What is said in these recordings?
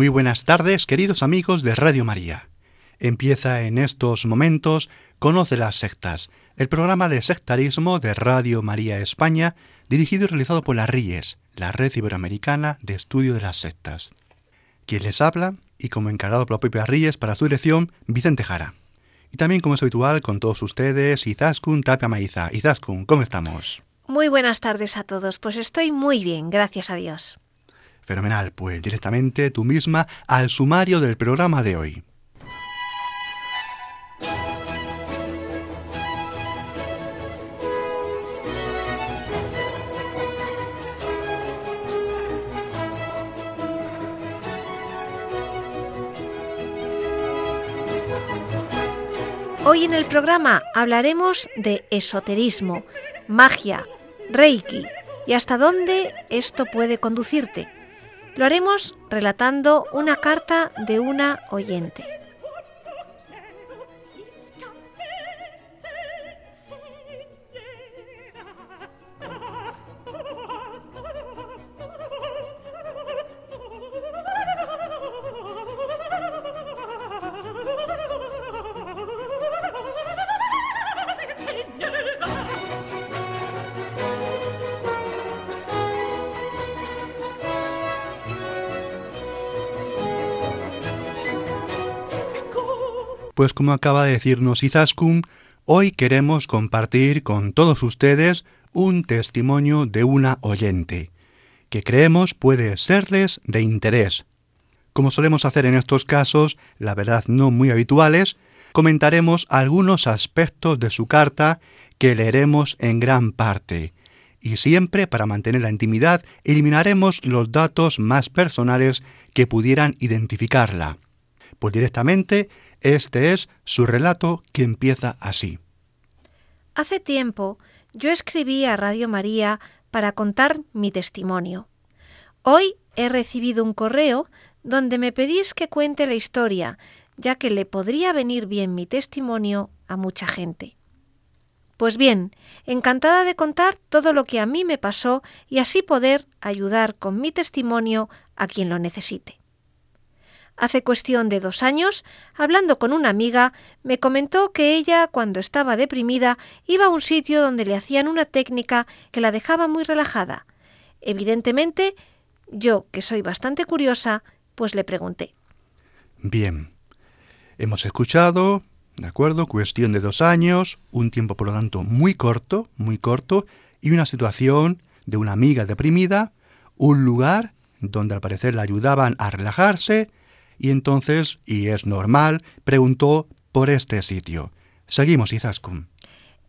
Muy buenas tardes, queridos amigos de Radio María. Empieza en estos momentos Conoce las sectas, el programa de sectarismo de Radio María España, dirigido y realizado por la RIES, la Red Iberoamericana de Estudio de las Sectas. Quien les habla, y como encargado por la propia RIES para su dirección, Vicente Jara. Y también, como es habitual, con todos ustedes, Izaskun Tapia Maiza. Izaskun, ¿cómo estamos? Muy buenas tardes a todos, pues estoy muy bien, gracias a Dios. Fenomenal, pues directamente tú misma al sumario del programa de hoy. Hoy en el programa hablaremos de esoterismo, magia, reiki y hasta dónde esto puede conducirte. Lo haremos relatando una carta de una oyente. Pues como acaba de decirnos Izaskun, hoy queremos compartir con todos ustedes un testimonio de una oyente, que creemos puede serles de interés. Como solemos hacer en estos casos, la verdad no muy habituales, comentaremos algunos aspectos de su carta que leeremos en gran parte, y siempre para mantener la intimidad eliminaremos los datos más personales que pudieran identificarla. Pues directamente este es su relato que empieza así. Hace tiempo yo escribí a Radio María para contar mi testimonio. Hoy he recibido un correo donde me pedís que cuente la historia, ya que le podría venir bien mi testimonio a mucha gente. Pues bien, encantada de contar todo lo que a mí me pasó y así poder ayudar con mi testimonio a quien lo necesite. Hace cuestión de dos años, hablando con una amiga, me comentó que ella, cuando estaba deprimida, iba a un sitio donde le hacían una técnica que la dejaba muy relajada. Evidentemente, yo, que soy bastante curiosa, pues le pregunté. Bien, hemos escuchado, ¿de acuerdo? Cuestión de dos años, un tiempo por lo tanto muy corto, muy corto, y una situación de una amiga deprimida, un lugar donde al parecer la ayudaban a relajarse, y entonces, y es normal, preguntó por este sitio. Seguimos, Izaskun.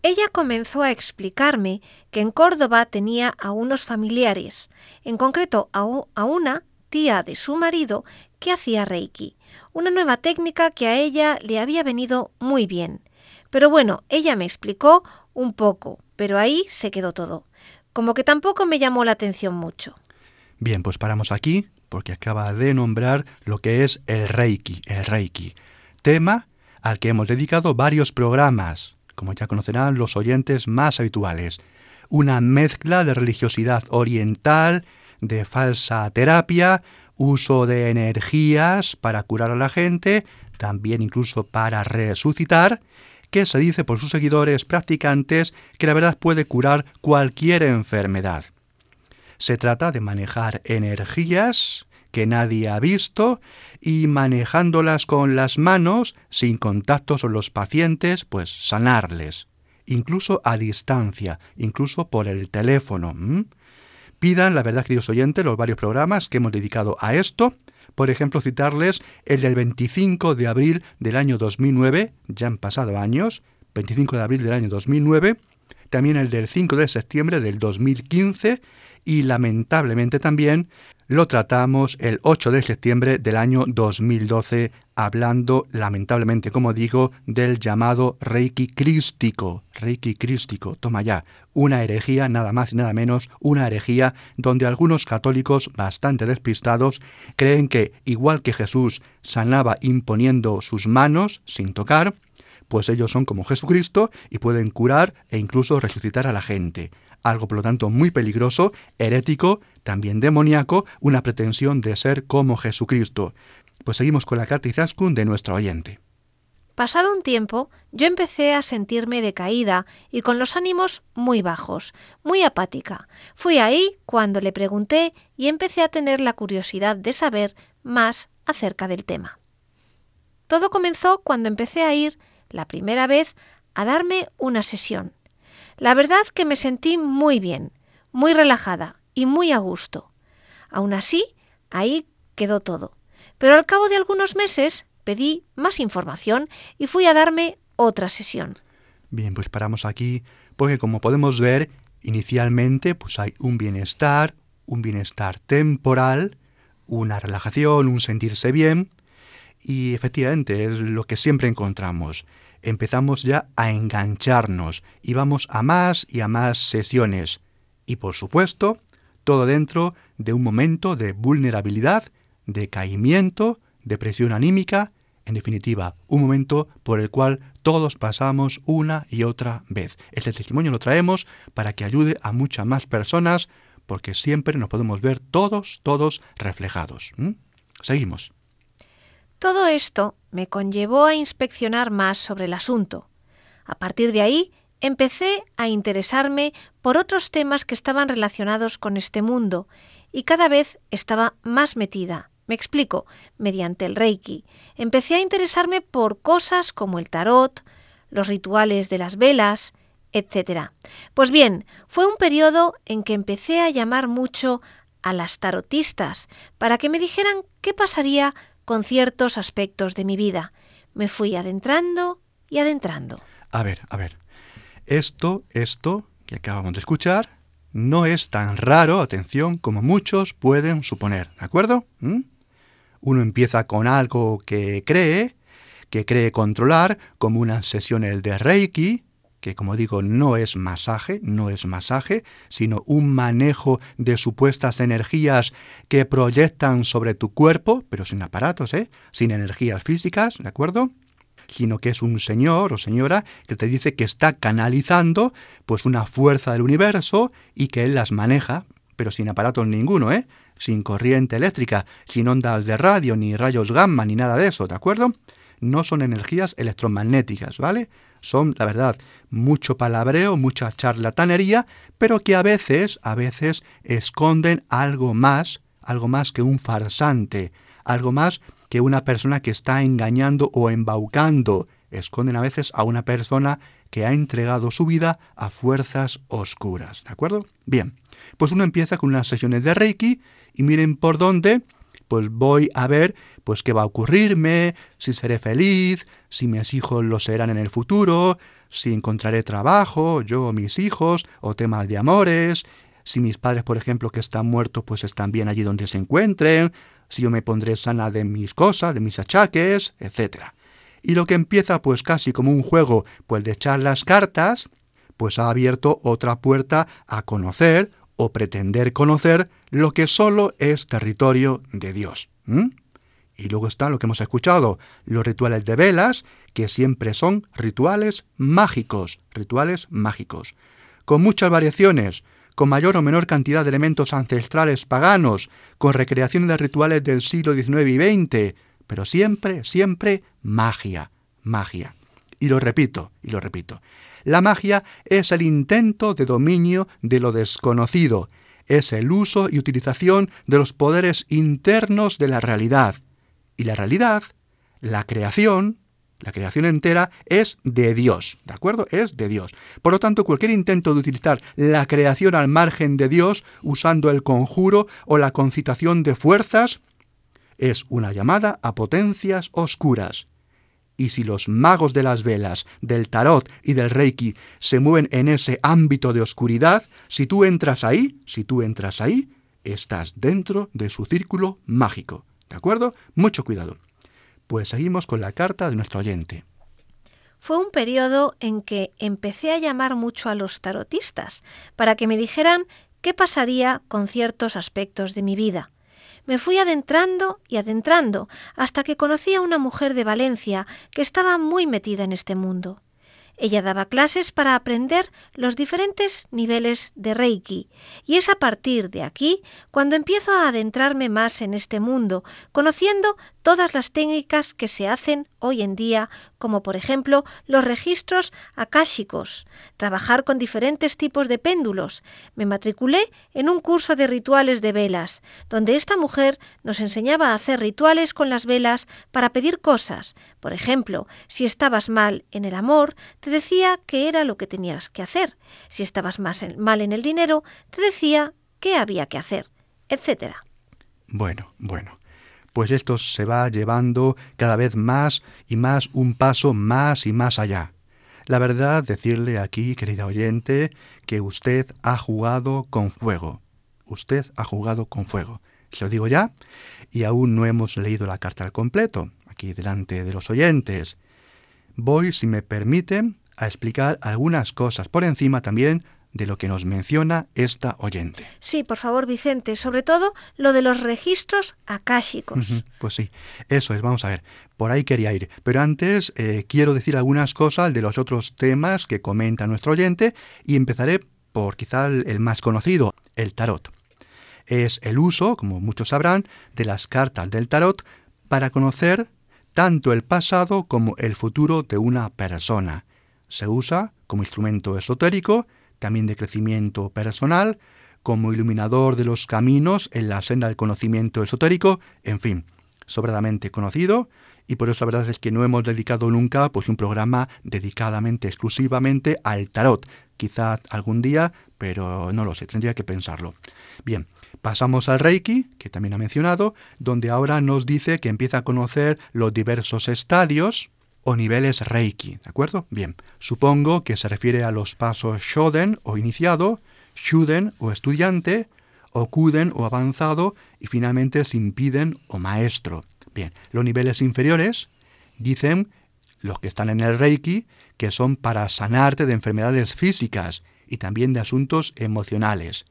Ella comenzó a explicarme que en Córdoba tenía a unos familiares, en concreto a, a una tía de su marido que hacía Reiki, una nueva técnica que a ella le había venido muy bien. Pero bueno, ella me explicó un poco, pero ahí se quedó todo. Como que tampoco me llamó la atención mucho. Bien, pues paramos aquí porque acaba de nombrar lo que es el Reiki, el Reiki, tema al que hemos dedicado varios programas, como ya conocerán los oyentes más habituales. Una mezcla de religiosidad oriental, de falsa terapia, uso de energías para curar a la gente, también incluso para resucitar, que se dice por sus seguidores practicantes que la verdad puede curar cualquier enfermedad. Se trata de manejar energías que nadie ha visto y manejándolas con las manos, sin contactos con los pacientes, pues sanarles, incluso a distancia, incluso por el teléfono. Pidan, la verdad, queridos oyentes, los varios programas que hemos dedicado a esto. Por ejemplo, citarles el del 25 de abril del año 2009, ya han pasado años, 25 de abril del año 2009, también el del 5 de septiembre del 2015 y lamentablemente también lo tratamos el 8 de septiembre del año 2012, hablando lamentablemente, como digo, del llamado Reiki crístico. Reiki crístico, toma ya, una herejía, nada más y nada menos, una herejía donde algunos católicos bastante despistados creen que, igual que Jesús sanaba imponiendo sus manos sin tocar, pues ellos son como Jesucristo y pueden curar e incluso resucitar a la gente algo por lo tanto muy peligroso, herético, también demoníaco, una pretensión de ser como Jesucristo. Pues seguimos con la carta Izaskun de nuestra oyente. Pasado un tiempo, yo empecé a sentirme decaída y con los ánimos muy bajos, muy apática. Fui ahí cuando le pregunté y empecé a tener la curiosidad de saber más acerca del tema. Todo comenzó cuando empecé a ir, la primera vez, a darme una sesión. La verdad que me sentí muy bien, muy relajada y muy a gusto. Aún así, ahí quedó todo. Pero al cabo de algunos meses pedí más información y fui a darme otra sesión. Bien, pues paramos aquí porque como podemos ver, inicialmente pues hay un bienestar, un bienestar temporal, una relajación, un sentirse bien y efectivamente es lo que siempre encontramos empezamos ya a engancharnos y vamos a más y a más sesiones. Y por supuesto, todo dentro de un momento de vulnerabilidad, de caimiento, depresión anímica, en definitiva, un momento por el cual todos pasamos una y otra vez. Este testimonio lo traemos para que ayude a muchas más personas, porque siempre nos podemos ver todos, todos reflejados. Seguimos. Todo esto me conllevó a inspeccionar más sobre el asunto. A partir de ahí, empecé a interesarme por otros temas que estaban relacionados con este mundo y cada vez estaba más metida. Me explico, mediante el Reiki. Empecé a interesarme por cosas como el tarot, los rituales de las velas, etc. Pues bien, fue un periodo en que empecé a llamar mucho a las tarotistas para que me dijeran qué pasaría con ciertos aspectos de mi vida. Me fui adentrando y adentrando. A ver, a ver. Esto, esto que acabamos de escuchar, no es tan raro, atención, como muchos pueden suponer, ¿de acuerdo? ¿Mm? Uno empieza con algo que cree, que cree controlar, como unas sesiones de Reiki, que como digo no es masaje, no es masaje, sino un manejo de supuestas energías que proyectan sobre tu cuerpo, pero sin aparatos, ¿eh? sin energías físicas, ¿de acuerdo? sino que es un señor o señora que te dice que está canalizando pues una fuerza del universo y que él las maneja, pero sin aparatos ninguno, ¿eh? Sin corriente eléctrica, sin ondas de radio, ni rayos gamma, ni nada de eso, ¿de acuerdo? No son energías electromagnéticas, ¿vale? son, la verdad, mucho palabreo, mucha charlatanería, pero que a veces, a veces esconden algo más, algo más que un farsante, algo más que una persona que está engañando o embaucando. Esconden a veces a una persona que ha entregado su vida a fuerzas oscuras. ¿De acuerdo? Bien, pues uno empieza con unas sesiones de Reiki y miren por dónde pues voy a ver pues qué va a ocurrirme, si seré feliz, si mis hijos lo serán en el futuro, si encontraré trabajo, yo o mis hijos, o temas de amores, si mis padres, por ejemplo, que están muertos, pues están bien allí donde se encuentren, si yo me pondré sana de mis cosas, de mis achaques, etc. Y lo que empieza pues casi como un juego, pues de echar las cartas, pues ha abierto otra puerta a conocer o pretender conocer lo que solo es territorio de Dios. Y luego está lo que hemos escuchado, los rituales de velas, que siempre son rituales mágicos, rituales mágicos, con muchas variaciones, con mayor o menor cantidad de elementos ancestrales paganos, con recreaciones de rituales del siglo XIX y XX, pero siempre, siempre magia, magia. Y lo repito, y lo repito, la magia es el intento de dominio de lo desconocido, es el uso y utilización de los poderes internos de la realidad. Y la realidad, la creación, la creación entera es de Dios, ¿de acuerdo? Es de Dios. Por lo tanto, cualquier intento de utilizar la creación al margen de Dios, usando el conjuro o la concitación de fuerzas, es una llamada a potencias oscuras. Y si los magos de las velas, del tarot y del reiki se mueven en ese ámbito de oscuridad, si tú entras ahí, si tú entras ahí, estás dentro de su círculo mágico. ¿De acuerdo? Mucho cuidado. Pues seguimos con la carta de nuestro oyente. Fue un periodo en que empecé a llamar mucho a los tarotistas para que me dijeran qué pasaría con ciertos aspectos de mi vida. Me fui adentrando y adentrando hasta que conocí a una mujer de Valencia que estaba muy metida en este mundo. Ella daba clases para aprender los diferentes niveles de Reiki y es a partir de aquí cuando empiezo a adentrarme más en este mundo, conociendo todas las técnicas que se hacen hoy en día, como por ejemplo los registros akáshicos, trabajar con diferentes tipos de péndulos. Me matriculé en un curso de rituales de velas, donde esta mujer nos enseñaba a hacer rituales con las velas para pedir cosas. Por ejemplo, si estabas mal en el amor, te decía que era lo que tenías que hacer. Si estabas más mal en el dinero, te decía qué había que hacer, etc. Bueno, bueno pues esto se va llevando cada vez más y más un paso más y más allá. La verdad, decirle aquí, querida oyente, que usted ha jugado con fuego. Usted ha jugado con fuego. Se lo digo ya, y aún no hemos leído la carta al completo, aquí delante de los oyentes. Voy, si me permiten, a explicar algunas cosas por encima también de lo que nos menciona esta oyente. Sí, por favor, Vicente, sobre todo lo de los registros akáshicos. pues sí, eso es, vamos a ver, por ahí quería ir. Pero antes eh, quiero decir algunas cosas de los otros temas que comenta nuestro oyente y empezaré por quizá el más conocido, el tarot. Es el uso, como muchos sabrán, de las cartas del tarot para conocer tanto el pasado como el futuro de una persona. Se usa como instrumento esotérico también de crecimiento personal, como iluminador de los caminos en la senda del conocimiento esotérico, en fin, sobradamente conocido, y por eso la verdad es que no hemos dedicado nunca pues un programa dedicadamente exclusivamente al tarot. Quizá algún día, pero no lo sé, tendría que pensarlo. Bien, pasamos al Reiki, que también ha mencionado, donde ahora nos dice que empieza a conocer los diversos estadios o niveles Reiki, ¿de acuerdo? Bien, supongo que se refiere a los pasos Shoden o iniciado, Shuden o estudiante, o Kuden o avanzado y finalmente Simpiden o maestro. Bien, los niveles inferiores dicen los que están en el Reiki que son para sanarte de enfermedades físicas y también de asuntos emocionales.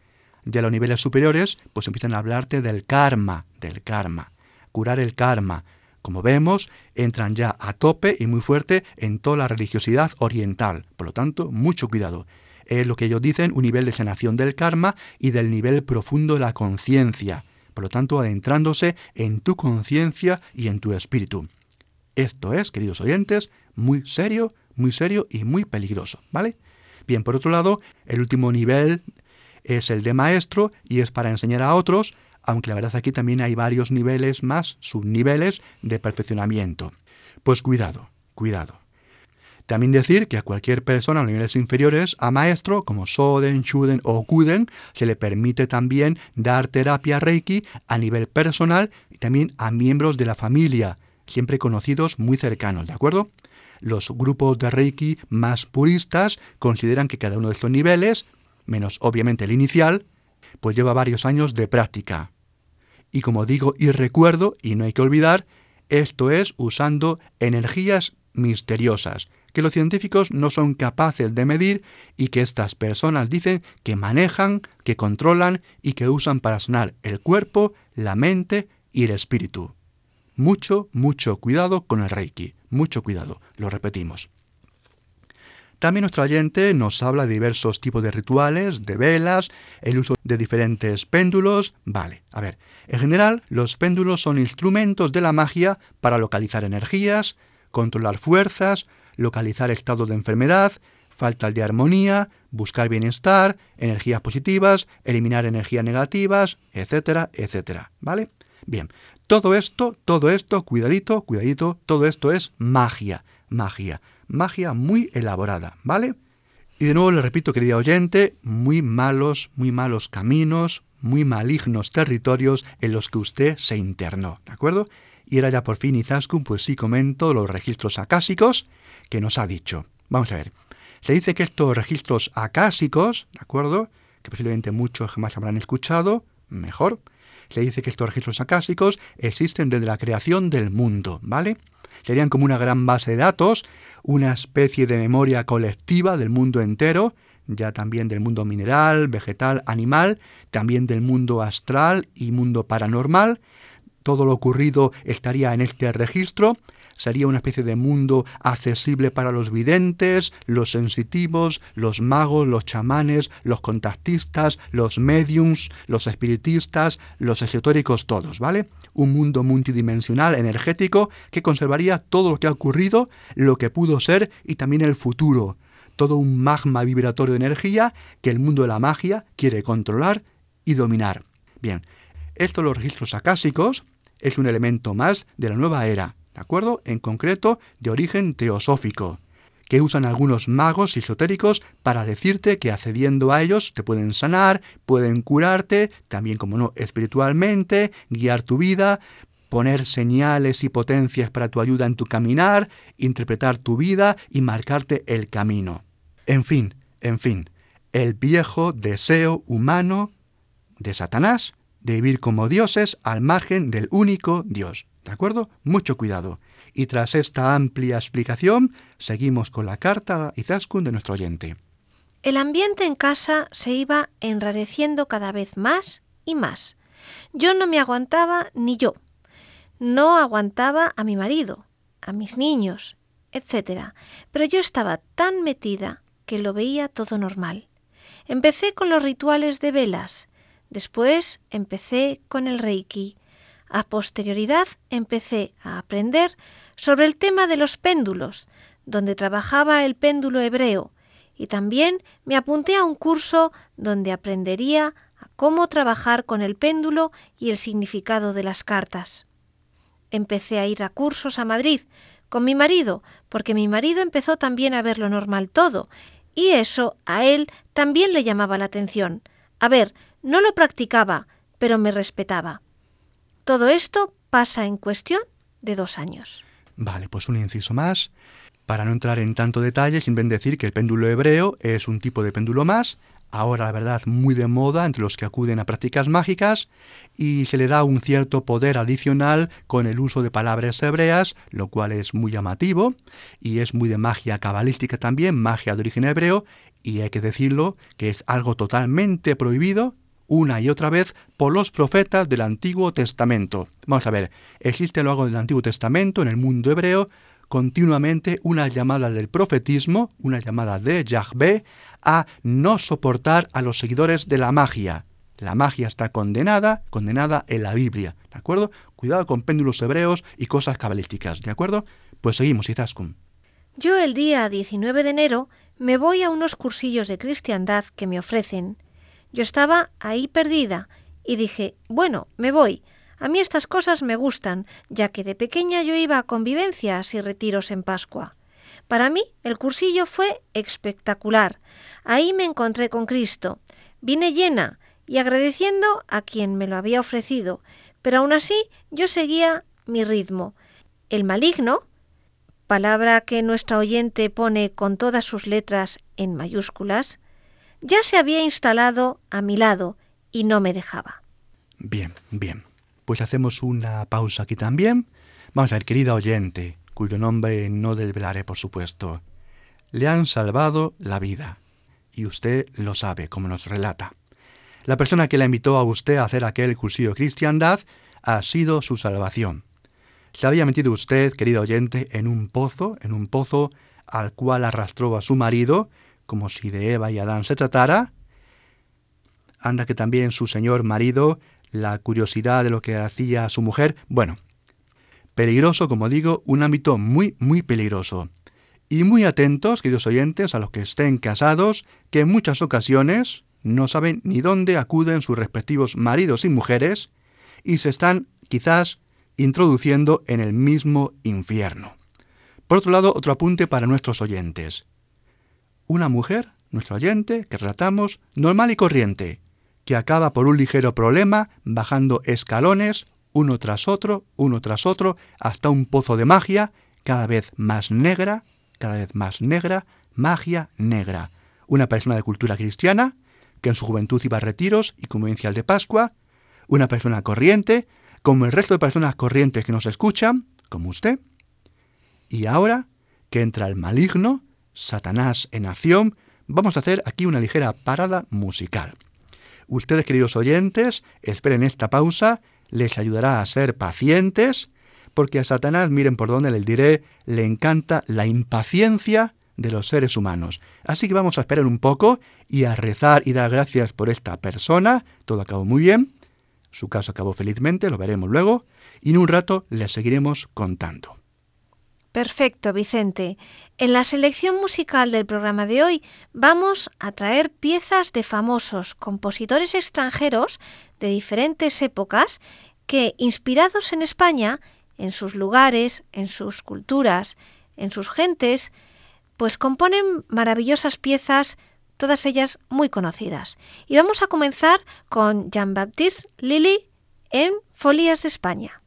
Ya los niveles superiores pues empiezan a hablarte del karma, del karma, curar el karma, como vemos, entran ya a tope y muy fuerte en toda la religiosidad oriental. Por lo tanto, mucho cuidado. Es lo que ellos dicen, un nivel de sanación del karma y del nivel profundo de la conciencia. Por lo tanto, adentrándose en tu conciencia y en tu espíritu. Esto es, queridos oyentes, muy serio, muy serio y muy peligroso, ¿vale? Bien, por otro lado, el último nivel es el de maestro y es para enseñar a otros aunque la verdad aquí también hay varios niveles más, subniveles de perfeccionamiento. Pues cuidado, cuidado. También decir que a cualquier persona a niveles inferiores, a maestro como Soden, Shuden o Kuden, se le permite también dar terapia Reiki a nivel personal y también a miembros de la familia, siempre conocidos muy cercanos, ¿de acuerdo? Los grupos de Reiki más puristas consideran que cada uno de estos niveles, menos obviamente el inicial, pues lleva varios años de práctica. Y como digo y recuerdo, y no hay que olvidar, esto es usando energías misteriosas, que los científicos no son capaces de medir y que estas personas dicen que manejan, que controlan y que usan para sanar el cuerpo, la mente y el espíritu. Mucho, mucho cuidado con el Reiki, mucho cuidado, lo repetimos. También nuestro oyente nos habla de diversos tipos de rituales, de velas, el uso de diferentes péndulos. Vale, a ver, en general los péndulos son instrumentos de la magia para localizar energías, controlar fuerzas, localizar estados de enfermedad, falta de armonía, buscar bienestar, energías positivas, eliminar energías negativas, etcétera, etcétera. ¿Vale? Bien, todo esto, todo esto, cuidadito, cuidadito, todo esto es magia, magia magia muy elaborada, ¿vale? Y de nuevo le repito, querida oyente, muy malos, muy malos caminos, muy malignos territorios en los que usted se internó, ¿de acuerdo? Y era ya por fin Izaskun, pues sí comento los registros acásicos que nos ha dicho. Vamos a ver. Se dice que estos registros acásicos, ¿de acuerdo? Que posiblemente muchos jamás habrán escuchado, mejor. Se dice que estos registros acásicos existen desde la creación del mundo, ¿vale? Serían como una gran base de datos, una especie de memoria colectiva del mundo entero, ya también del mundo mineral, vegetal, animal, también del mundo astral y mundo paranormal. Todo lo ocurrido estaría en este registro. Sería una especie de mundo accesible para los videntes, los sensitivos, los magos, los chamanes, los contactistas, los mediums, los espiritistas, los esotéricos todos, ¿vale? Un mundo multidimensional, energético, que conservaría todo lo que ha ocurrido, lo que pudo ser y también el futuro todo un magma vibratorio de energía que el mundo de la magia quiere controlar y dominar. Bien, esto los registros acásicos es un elemento más de la nueva era, ¿de acuerdo? En concreto, de origen teosófico, que usan algunos magos esotéricos para decirte que accediendo a ellos te pueden sanar, pueden curarte, también como no, espiritualmente, guiar tu vida, poner señales y potencias para tu ayuda en tu caminar, interpretar tu vida y marcarte el camino. En fin, en fin, el viejo deseo humano de Satanás de vivir como dioses al margen del único Dios. ¿De acuerdo? Mucho cuidado. Y tras esta amplia explicación, seguimos con la carta a Izaskun de nuestro oyente. El ambiente en casa se iba enrareciendo cada vez más y más. Yo no me aguantaba ni yo. No aguantaba a mi marido, a mis niños, etc. Pero yo estaba tan metida que lo veía todo normal. Empecé con los rituales de velas, después empecé con el reiki. A posterioridad empecé a aprender sobre el tema de los péndulos, donde trabajaba el péndulo hebreo, y también me apunté a un curso donde aprendería a cómo trabajar con el péndulo y el significado de las cartas. Empecé a ir a cursos a Madrid con mi marido, porque mi marido empezó también a ver lo normal todo, y eso a él también le llamaba la atención. A ver, no lo practicaba, pero me respetaba. Todo esto pasa en cuestión de dos años. Vale, pues un inciso más. Para no entrar en tanto detalle, simplemente decir que el péndulo hebreo es un tipo de péndulo más, ahora la verdad muy de moda entre los que acuden a prácticas mágicas, y se le da un cierto poder adicional con el uso de palabras hebreas, lo cual es muy llamativo, y es muy de magia cabalística también, magia de origen hebreo, y hay que decirlo que es algo totalmente prohibido una y otra vez por los profetas del Antiguo Testamento. Vamos a ver, existe luego del Antiguo Testamento en el mundo hebreo continuamente una llamada del profetismo, una llamada de Yahvé, a no soportar a los seguidores de la magia. La magia está condenada, condenada en la Biblia, ¿de acuerdo? Cuidado con péndulos hebreos y cosas cabalísticas, ¿de acuerdo? Pues seguimos, Izaskun. Yo el día 19 de enero me voy a unos cursillos de cristiandad que me ofrecen. Yo estaba ahí perdida y dije, bueno, me voy, a mí estas cosas me gustan, ya que de pequeña yo iba a convivencias y retiros en Pascua. Para mí el cursillo fue espectacular. Ahí me encontré con Cristo. Vine llena y agradeciendo a quien me lo había ofrecido, pero aún así yo seguía mi ritmo. El maligno, palabra que nuestra oyente pone con todas sus letras en mayúsculas, ya se había instalado a mi lado y no me dejaba. Bien, bien pues hacemos una pausa aquí también. Vamos a ver, querida oyente, cuyo nombre no desvelaré, por supuesto. Le han salvado la vida. Y usted lo sabe, como nos relata. La persona que la invitó a usted a hacer aquel cursillo cristiandad ha sido su salvación. Se había metido usted, querido oyente, en un pozo, en un pozo al cual arrastró a su marido, como si de Eva y Adán se tratara. Anda que también su señor marido la curiosidad de lo que hacía su mujer. Bueno, peligroso, como digo, un ámbito muy, muy peligroso. Y muy atentos, queridos oyentes, a los que estén casados, que en muchas ocasiones no saben ni dónde acuden sus respectivos maridos y mujeres y se están quizás introduciendo en el mismo infierno. Por otro lado, otro apunte para nuestros oyentes. Una mujer, nuestro oyente, que relatamos, normal y corriente, que acaba por un ligero problema bajando escalones uno tras otro, uno tras otro, hasta un pozo de magia cada vez más negra, cada vez más negra, magia negra. Una persona de cultura cristiana, que en su juventud iba a retiros y convivencial de Pascua, una persona corriente, como el resto de personas corrientes que nos escuchan, como usted, y ahora que entra el maligno, Satanás en acción, vamos a hacer aquí una ligera parada musical. Ustedes, queridos oyentes, esperen esta pausa, les ayudará a ser pacientes, porque a Satanás, miren por dónde les diré, le encanta la impaciencia de los seres humanos. Así que vamos a esperar un poco y a rezar y dar gracias por esta persona. Todo acabó muy bien. Su caso acabó felizmente, lo veremos luego. Y en un rato les seguiremos contando. Perfecto, Vicente. En la selección musical del programa de hoy vamos a traer piezas de famosos compositores extranjeros de diferentes épocas que, inspirados en España, en sus lugares, en sus culturas, en sus gentes, pues componen maravillosas piezas, todas ellas muy conocidas. Y vamos a comenzar con Jean-Baptiste Lilly en Folías de España.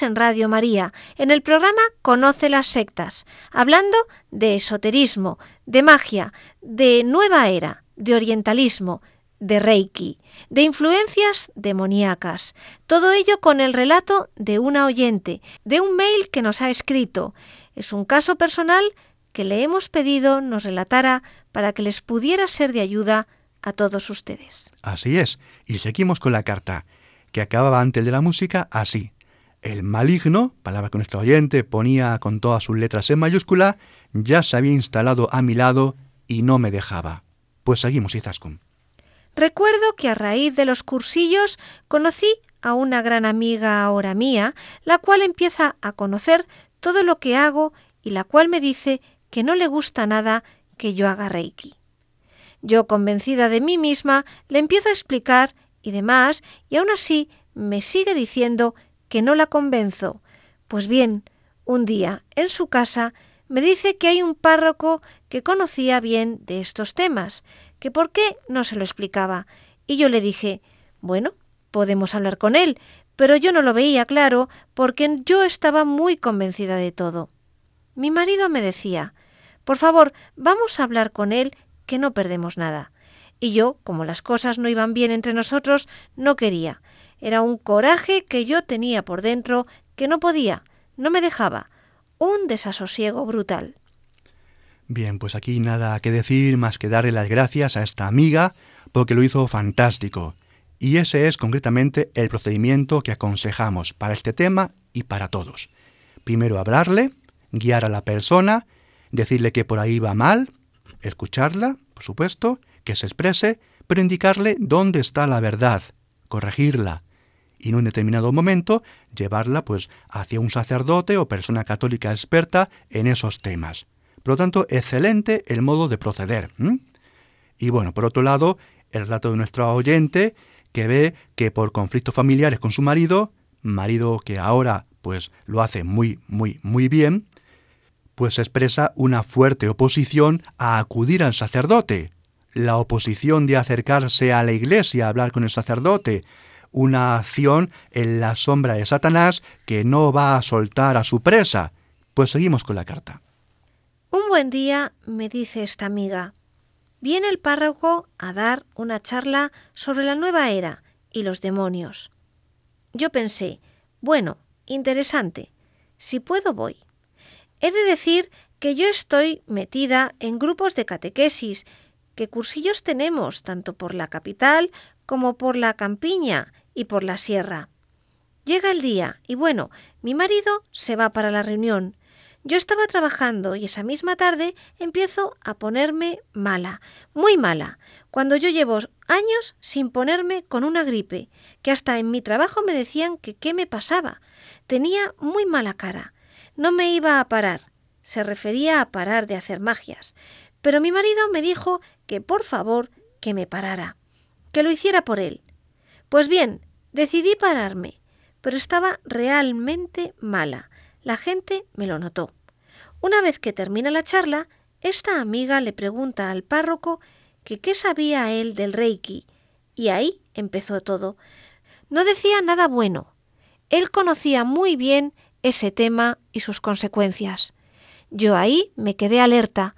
En Radio María, en el programa Conoce las sectas, hablando de esoterismo, de magia, de nueva era, de orientalismo, de Reiki, de influencias demoníacas. Todo ello con el relato de una oyente, de un mail que nos ha escrito. Es un caso personal que le hemos pedido nos relatara para que les pudiera ser de ayuda a todos ustedes. Así es, y seguimos con la carta, que acababa antes de la música así. El maligno, palabra que nuestro oyente ponía con todas sus letras en mayúscula, ya se había instalado a mi lado y no me dejaba. Pues seguimos, Izaskun. Recuerdo que a raíz de los cursillos conocí a una gran amiga ahora mía, la cual empieza a conocer todo lo que hago y la cual me dice que no le gusta nada que yo haga Reiki. Yo, convencida de mí misma, le empiezo a explicar y demás, y aún así me sigue diciendo que no la convenzo. Pues bien, un día, en su casa, me dice que hay un párroco que conocía bien de estos temas, que por qué no se lo explicaba. Y yo le dije, bueno, podemos hablar con él, pero yo no lo veía claro porque yo estaba muy convencida de todo. Mi marido me decía, por favor, vamos a hablar con él, que no perdemos nada. Y yo, como las cosas no iban bien entre nosotros, no quería. Era un coraje que yo tenía por dentro que no podía, no me dejaba. Un desasosiego brutal. Bien, pues aquí nada que decir más que darle las gracias a esta amiga porque lo hizo fantástico. Y ese es concretamente el procedimiento que aconsejamos para este tema y para todos. Primero hablarle, guiar a la persona, decirle que por ahí va mal, escucharla, por supuesto, que se exprese, pero indicarle dónde está la verdad, corregirla, y en un determinado momento llevarla pues hacia un sacerdote o persona católica experta en esos temas. Por lo tanto, excelente el modo de proceder. Y bueno, por otro lado, el relato de nuestro oyente que ve que por conflictos familiares con su marido, marido que ahora pues lo hace muy, muy, muy bien, pues expresa una fuerte oposición a acudir al sacerdote, la oposición de acercarse a la iglesia a hablar con el sacerdote, una acción en la sombra de Satanás que no va a soltar a su presa. Pues seguimos con la carta. Un buen día me dice esta amiga, viene el párroco a dar una charla sobre la nueva era y los demonios. Yo pensé, bueno, interesante, si puedo voy. He de decir que yo estoy metida en grupos de catequesis, que cursillos tenemos tanto por la capital como por la campiña y por la sierra. Llega el día y bueno, mi marido se va para la reunión. Yo estaba trabajando y esa misma tarde empiezo a ponerme mala, muy mala, cuando yo llevo años sin ponerme con una gripe, que hasta en mi trabajo me decían que qué me pasaba. Tenía muy mala cara. No me iba a parar. Se refería a parar de hacer magias. Pero mi marido me dijo que por favor que me parara, que lo hiciera por él. Pues bien, decidí pararme, pero estaba realmente mala. La gente me lo notó. Una vez que termina la charla, esta amiga le pregunta al párroco que qué sabía él del Reiki, y ahí empezó todo. No decía nada bueno. Él conocía muy bien ese tema y sus consecuencias. Yo ahí me quedé alerta.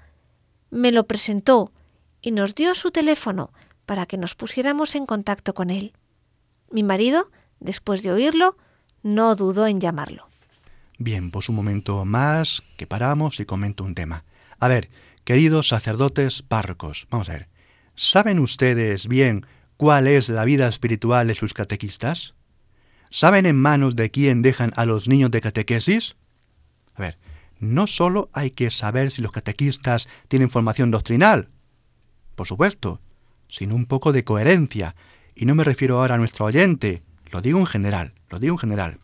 Me lo presentó y nos dio su teléfono para que nos pusiéramos en contacto con él. Mi marido, después de oírlo, no dudó en llamarlo. Bien, pues un momento más que paramos y comento un tema. A ver, queridos sacerdotes párrocos, vamos a ver. ¿Saben ustedes bien cuál es la vida espiritual de sus catequistas? ¿Saben en manos de quién dejan a los niños de catequesis? A ver, no solo hay que saber si los catequistas tienen formación doctrinal, por supuesto, sino un poco de coherencia, y no me refiero ahora a nuestro oyente, lo digo en general, lo digo en general.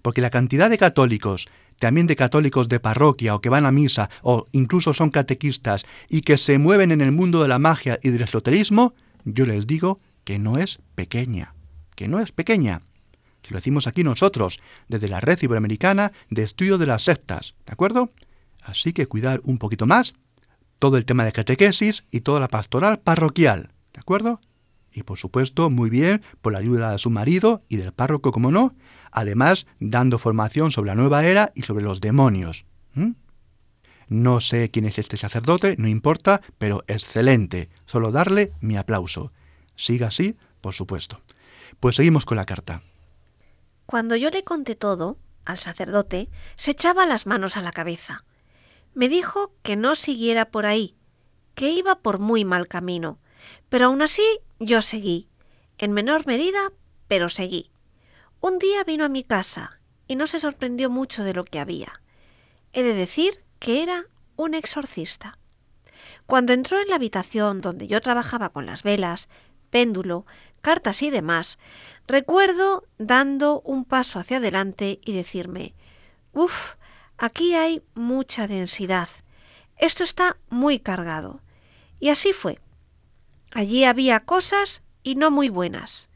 Porque la cantidad de católicos, también de católicos de parroquia o que van a misa o incluso son catequistas y que se mueven en el mundo de la magia y del esoterismo, yo les digo que no es pequeña, que no es pequeña. Lo decimos aquí nosotros, desde la red iberoamericana de estudio de las sectas, ¿de acuerdo? Así que cuidar un poquito más todo el tema de catequesis y toda la pastoral parroquial, ¿de acuerdo? Y por supuesto muy bien por la ayuda de su marido y del párroco, como no, además dando formación sobre la nueva era y sobre los demonios. No sé quién es este sacerdote, no importa, pero excelente. Solo darle mi aplauso. Siga así, por supuesto. Pues seguimos con la carta. Cuando yo le conté todo al sacerdote, se echaba las manos a la cabeza. Me dijo que no siguiera por ahí, que iba por muy mal camino, pero aún así yo seguí, en menor medida, pero seguí. Un día vino a mi casa y no se sorprendió mucho de lo que había. He de decir que era un exorcista. Cuando entró en la habitación donde yo trabajaba con las velas, péndulo, cartas y demás, recuerdo dando un paso hacia adelante y decirme, uff, aquí hay mucha densidad. Esto está muy cargado. Y así fue. Allí había cosas y no muy buenas.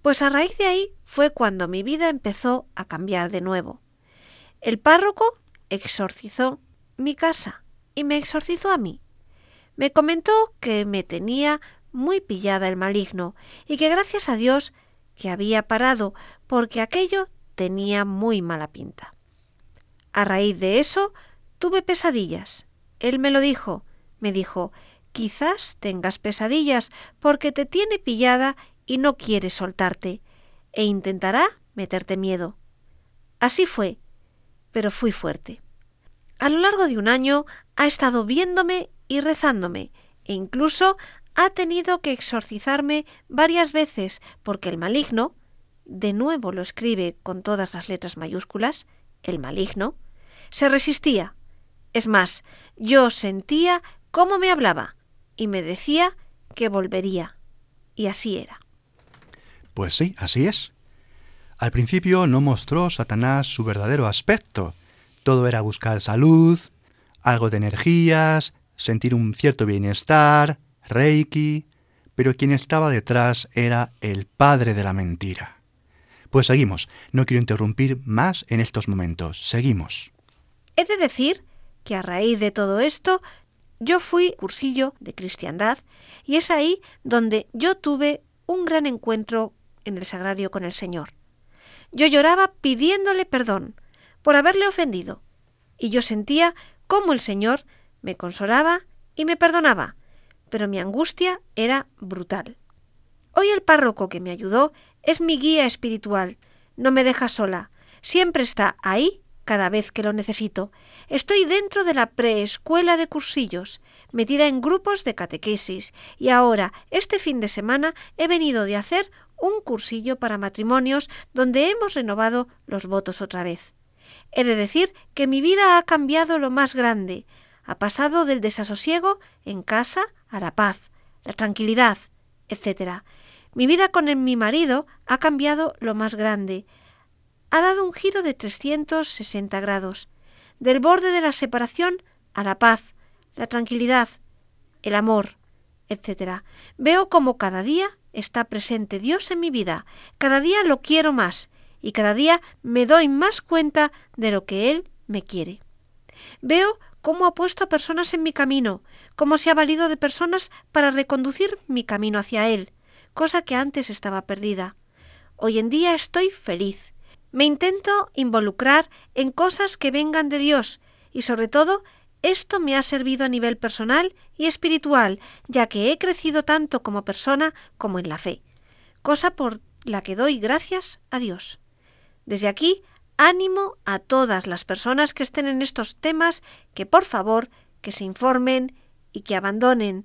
Pues a raíz de ahí fue cuando mi vida empezó a cambiar de nuevo. El párroco exorcizó mi casa y me exorcizó a mí. Me comentó que me tenía muy pillada el maligno y que gracias a Dios que había parado porque aquello tenía muy mala pinta. A raíz de eso tuve pesadillas. Él me lo dijo, me dijo, quizás tengas pesadillas porque te tiene pillada y no quiere soltarte, e intentará meterte miedo. Así fue, pero fui fuerte. A lo largo de un año ha estado viéndome y rezándome, e incluso ha tenido que exorcizarme varias veces porque el maligno, de nuevo lo escribe con todas las letras mayúsculas, el maligno, se resistía. Es más, yo sentía cómo me hablaba y me decía que volvería. Y así era. Pues sí, así es. Al principio no mostró Satanás su verdadero aspecto. Todo era buscar salud, algo de energías, sentir un cierto bienestar, reiki, pero quien estaba detrás era el padre de la mentira. Pues seguimos, no quiero interrumpir más en estos momentos, seguimos. He de decir que a raíz de todo esto yo fui cursillo de cristiandad y es ahí donde yo tuve un gran encuentro en el sagrario con el Señor. Yo lloraba pidiéndole perdón por haberle ofendido y yo sentía cómo el Señor me consolaba y me perdonaba, pero mi angustia era brutal. Hoy el párroco que me ayudó es mi guía espiritual, no me deja sola, siempre está ahí cada vez que lo necesito. Estoy dentro de la preescuela de cursillos, metida en grupos de catequesis, y ahora, este fin de semana, he venido de hacer un cursillo para matrimonios donde hemos renovado los votos otra vez. He de decir que mi vida ha cambiado lo más grande. Ha pasado del desasosiego en casa a la paz, la tranquilidad, etc. Mi vida con mi marido ha cambiado lo más grande ha dado un giro de 360 grados, del borde de la separación a la paz, la tranquilidad, el amor, etc. Veo como cada día está presente Dios en mi vida, cada día lo quiero más y cada día me doy más cuenta de lo que Él me quiere. Veo cómo ha puesto a personas en mi camino, cómo se ha valido de personas para reconducir mi camino hacia Él, cosa que antes estaba perdida. Hoy en día estoy feliz, me intento involucrar en cosas que vengan de Dios y sobre todo esto me ha servido a nivel personal y espiritual, ya que he crecido tanto como persona como en la fe, cosa por la que doy gracias a Dios. Desde aquí, ánimo a todas las personas que estén en estos temas que por favor que se informen y que abandonen,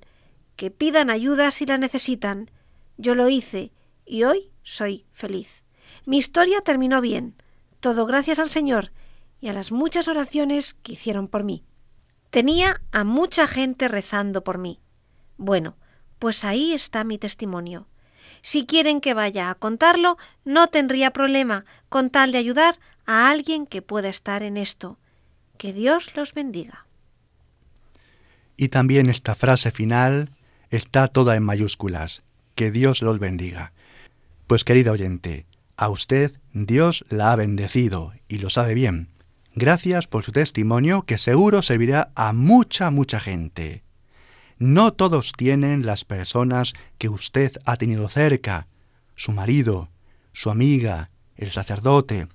que pidan ayuda si la necesitan. Yo lo hice y hoy soy feliz. Mi historia terminó bien, todo gracias al Señor y a las muchas oraciones que hicieron por mí. Tenía a mucha gente rezando por mí. Bueno, pues ahí está mi testimonio. Si quieren que vaya a contarlo, no tendría problema con tal de ayudar a alguien que pueda estar en esto. Que Dios los bendiga. Y también esta frase final está toda en mayúsculas. Que Dios los bendiga. Pues querido oyente, a usted Dios la ha bendecido y lo sabe bien. Gracias por su testimonio que seguro servirá a mucha, mucha gente. No todos tienen las personas que usted ha tenido cerca, su marido, su amiga, el sacerdote.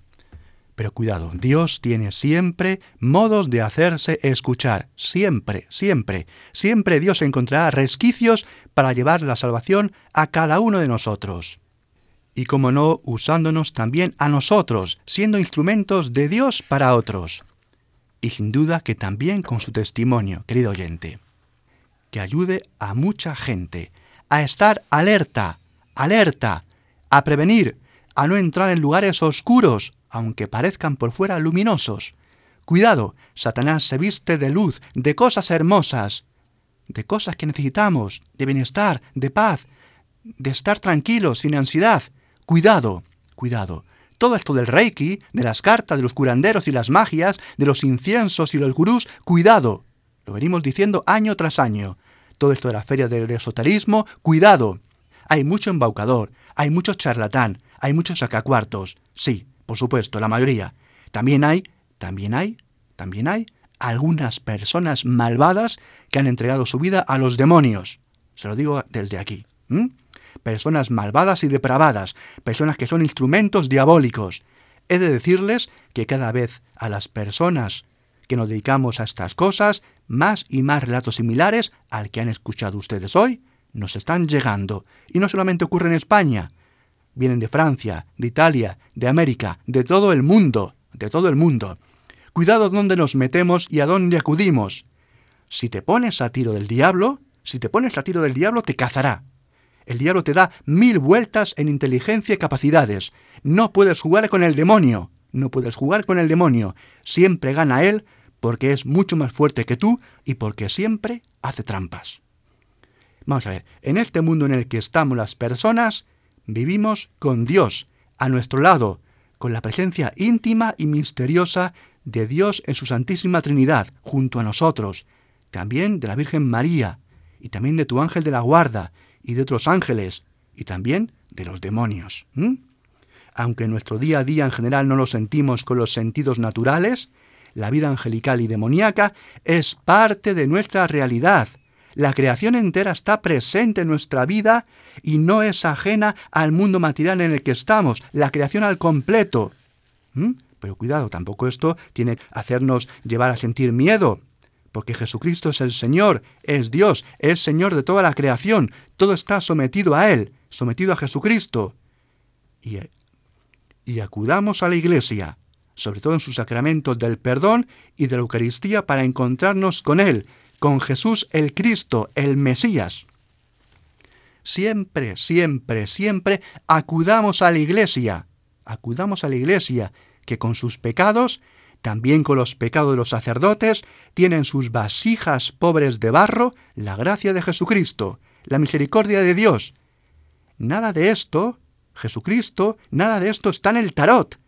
Pero cuidado, Dios tiene siempre modos de hacerse escuchar, siempre, siempre, siempre Dios encontrará resquicios para llevar la salvación a cada uno de nosotros y, como no, usándonos también a nosotros, siendo instrumentos de Dios para otros. Y sin duda que también con su testimonio, querido oyente, que ayude a mucha gente a estar alerta, alerta, a prevenir, a no entrar en lugares oscuros, aunque parezcan por fuera luminosos. Cuidado, Satanás se viste de luz, de cosas hermosas, de cosas que necesitamos, de bienestar, de paz, de estar tranquilos, sin ansiedad, Cuidado, cuidado. Todo esto del reiki, de las cartas, de los curanderos y las magias, de los inciensos y los gurús, cuidado. Lo venimos diciendo año tras año. Todo esto de la feria del esoterismo, cuidado. Hay mucho embaucador, Hay mucho charlatán, hay muchos sacacuartos. Sí, por supuesto, la mayoría. También hay, también hay, también hay algunas personas malvadas que han entregado su vida a los demonios. Se lo digo desde aquí. Personas malvadas y depravadas, personas que son instrumentos diabólicos. He de decirles que cada vez a las personas que nos dedicamos a estas cosas, más y más relatos similares al que han escuchado ustedes hoy, nos están llegando. Y no solamente ocurre en España, vienen de Francia, de Italia, de América, de todo el mundo, de todo el mundo. Cuidado dónde nos metemos y a dónde acudimos. Si te pones a tiro del diablo, si te pones a tiro del diablo, te cazará. El diablo te da mil vueltas en inteligencia y capacidades. No puedes jugar con el demonio. No puedes jugar con el demonio. Siempre gana él porque es mucho más fuerte que tú y porque siempre hace trampas. Vamos a ver, en este mundo en el que estamos las personas, vivimos con Dios, a nuestro lado, con la presencia íntima y misteriosa de Dios en su Santísima Trinidad, junto a nosotros, también de la Virgen María, y también de tu ángel de la guarda, y de otros ángeles, y también de los demonios. Aunque nuestro día a día en general no lo sentimos con los sentidos naturales, la vida angelical y demoníaca es parte de nuestra realidad. La creación entera está presente en nuestra vida y no es ajena al mundo material en el que estamos, la creación al completo. Pero cuidado, tampoco esto tiene que hacernos llevar a sentir miedo, porque Jesucristo es el Señor, es Dios, es Señor de toda la creación, todo está sometido a Él, sometido a Jesucristo. Y, y acudamos a la Iglesia, sobre todo en sus sacramentos del perdón y de la Eucaristía, para encontrarnos con Él, con Jesús el Cristo, el Mesías. Siempre, siempre, siempre acudamos a la Iglesia, acudamos a la Iglesia, que con sus pecados, también con los pecados de los sacerdotes, tienen sus vasijas pobres de barro la gracia de Jesucristo, la misericordia de Dios. Nada de esto, Jesucristo, nada de esto está en el tarot,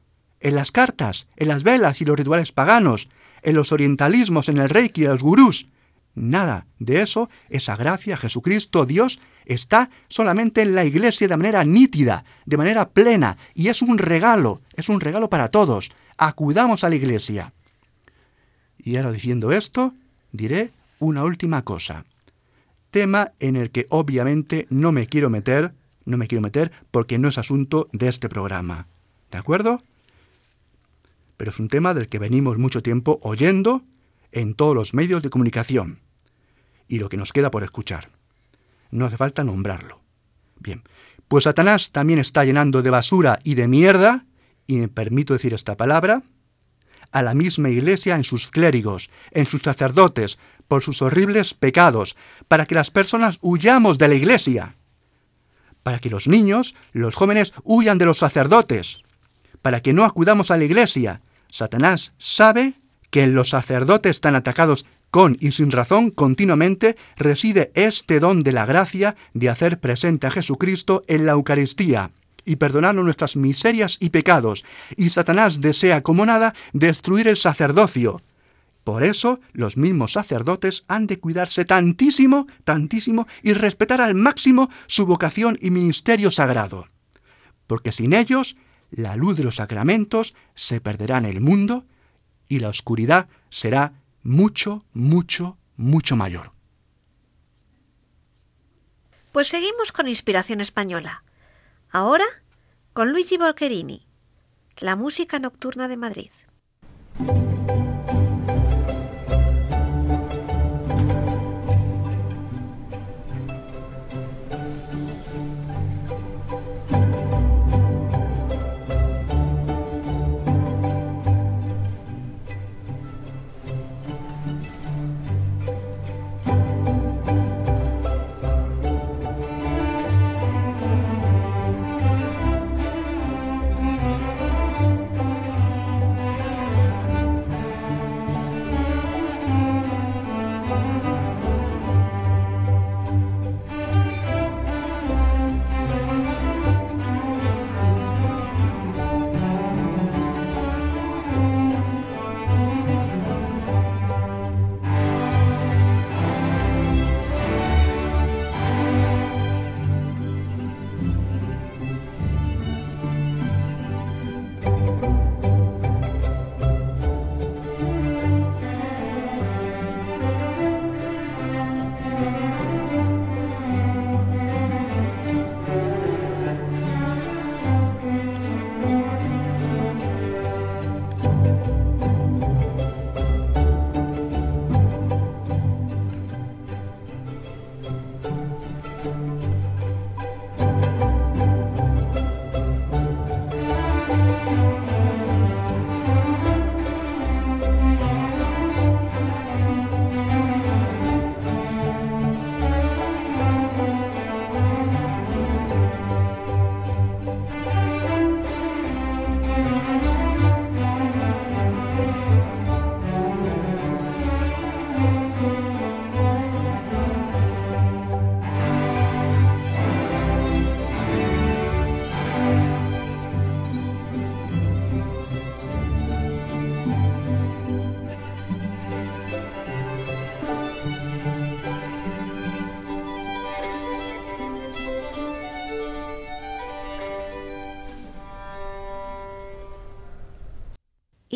en las cartas, en las velas y los rituales paganos, en los orientalismos, en el reiki y los gurús. Nada de eso, esa gracia, Jesucristo, Dios, está solamente en la iglesia de manera nítida, de manera plena, y es un regalo, es un regalo para todos. Acudamos a la iglesia. Y ahora diciendo esto, diré una última cosa. Tema en el que obviamente no me quiero meter, no me quiero meter porque no es asunto de este programa. ¿De acuerdo? pero es un tema del que venimos mucho tiempo oyendo en todos los medios de comunicación y lo que nos queda por escuchar. No hace falta nombrarlo. Bien, pues Satanás también está llenando de basura y de mierda, y me permito decir esta palabra, a la misma iglesia en sus clérigos, en sus sacerdotes, por sus horribles pecados, para que las personas huyamos de la iglesia, para que los niños, los jóvenes, huyan de los sacerdotes, para que no acudamos a la iglesia, Satanás sabe que en los sacerdotes tan atacados con y sin razón continuamente reside este don de la gracia de hacer presente a Jesucristo en la Eucaristía y perdonarnos nuestras miserias y pecados, y Satanás desea como nada destruir el sacerdocio. Por eso los mismos sacerdotes han de cuidarse tantísimo, tantísimo, y respetar al máximo su vocación y ministerio sagrado. Porque sin ellos la luz de los sacramentos se perderá en el mundo y la oscuridad será mucho, mucho, mucho mayor. Pues seguimos con inspiración española. Ahora con Luigi Boccherini, la música nocturna de Madrid.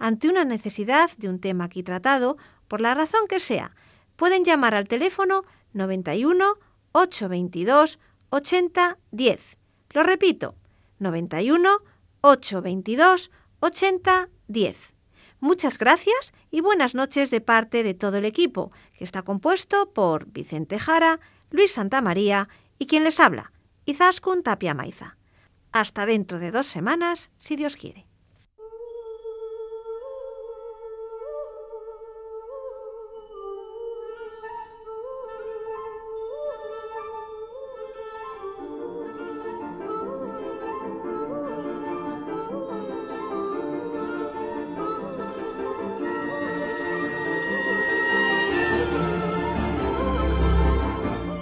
ante una necesidad de un tema aquí tratado, por la razón que sea, pueden llamar al teléfono 91 822 80 10. Lo repito, 91 822 80 10. Muchas gracias y buenas noches de parte de todo el equipo, que está compuesto por Vicente Jara, Luis Santamaría y quien les habla, Izaskun Tapia Maiza. Hasta dentro de dos semanas, si Dios quiere.